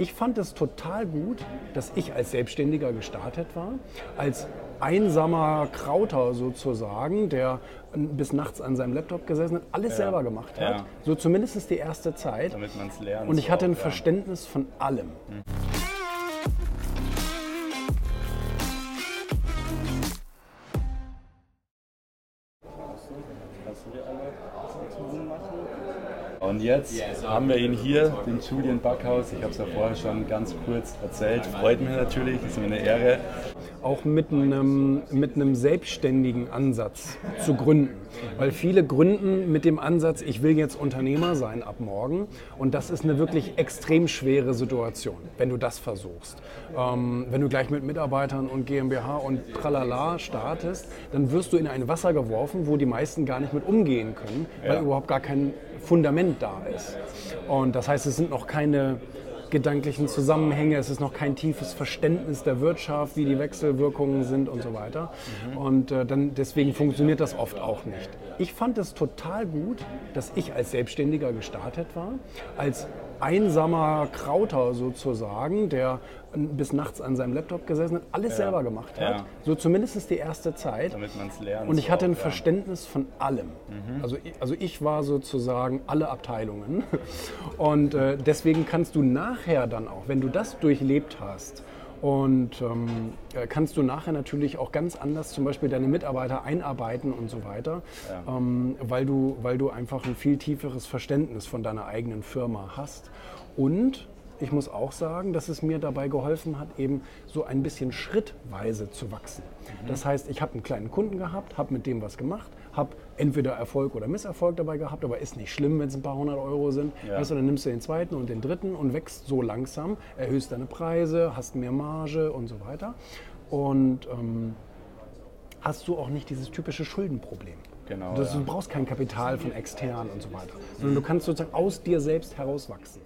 Ich fand es total gut, dass ich als Selbstständiger gestartet war, als einsamer Krauter sozusagen, der bis nachts an seinem Laptop gesessen hat, alles Ja. selber gemacht hat. Ja. So zumindest die erste Zeit. Damit man es lernt. Und ich hatte ein auch, ja. Verständnis von allem. Und jetzt haben wir ihn hier, den Julian Backhaus. Ich habe es ja vorher schon ganz kurz erzählt. Freut mich natürlich, ist mir eine Ehre. Auch mit einem, mit einem selbstständigen Ansatz zu gründen. Weil viele gründen mit dem Ansatz, ich will jetzt Unternehmer sein ab morgen. Und das ist eine wirklich extrem schwere Situation, wenn du das versuchst. Ähm, wenn du gleich mit Mitarbeitern und GmbH und tralala startest, dann wirst du in ein Wasser geworfen, wo die meisten gar nicht mit umgehen können, weil Ja. überhaupt gar kein Fundament da ist. Und das heißt, es sind noch keine gedanklichen Zusammenhänge, es ist noch kein tiefes Verständnis der Wirtschaft, wie die Wechselwirkungen sind und so weiter. Und äh, dann, deswegen funktioniert das oft auch nicht. Ich fand es total gut, dass ich als Selbstständiger gestartet war, als einsamer Krauter sozusagen, der bis nachts an seinem Laptop gesessen hat, alles selber gemacht hat. Ja. So zumindest die erste Zeit. Damit man es lernt. Und ich hatte ein ja. Verständnis von allem. Also, ich- also ich war sozusagen alle Abteilungen. Und äh, deswegen kannst du nachher dann auch, wenn du das durchlebt hast, und ähm, äh, kannst du nachher natürlich auch ganz anders zum Beispiel deine Mitarbeiter einarbeiten und so weiter, ähm, weil, du, weil du einfach ein viel tieferes Verständnis von deiner eigenen Firma hast. Und ich muss auch sagen, dass es mir dabei geholfen hat, eben so ein bisschen schrittweise zu wachsen. Das heißt, ich habe einen kleinen Kunden gehabt, habe mit dem was gemacht, habe entweder Erfolg oder Misserfolg dabei gehabt, aber ist nicht schlimm, wenn es ein paar hundert Euro sind. Ja. Weißt du, dann nimmst du den zweiten und den dritten und wächst so langsam, erhöhst deine Preise, hast mehr Marge und so weiter. Und ähm, hast du auch nicht dieses typische Schuldenproblem. Genau, Das, ja. Du brauchst kein Kapital von extern und so weiter, sondern du kannst sozusagen aus dir selbst herauswachsen.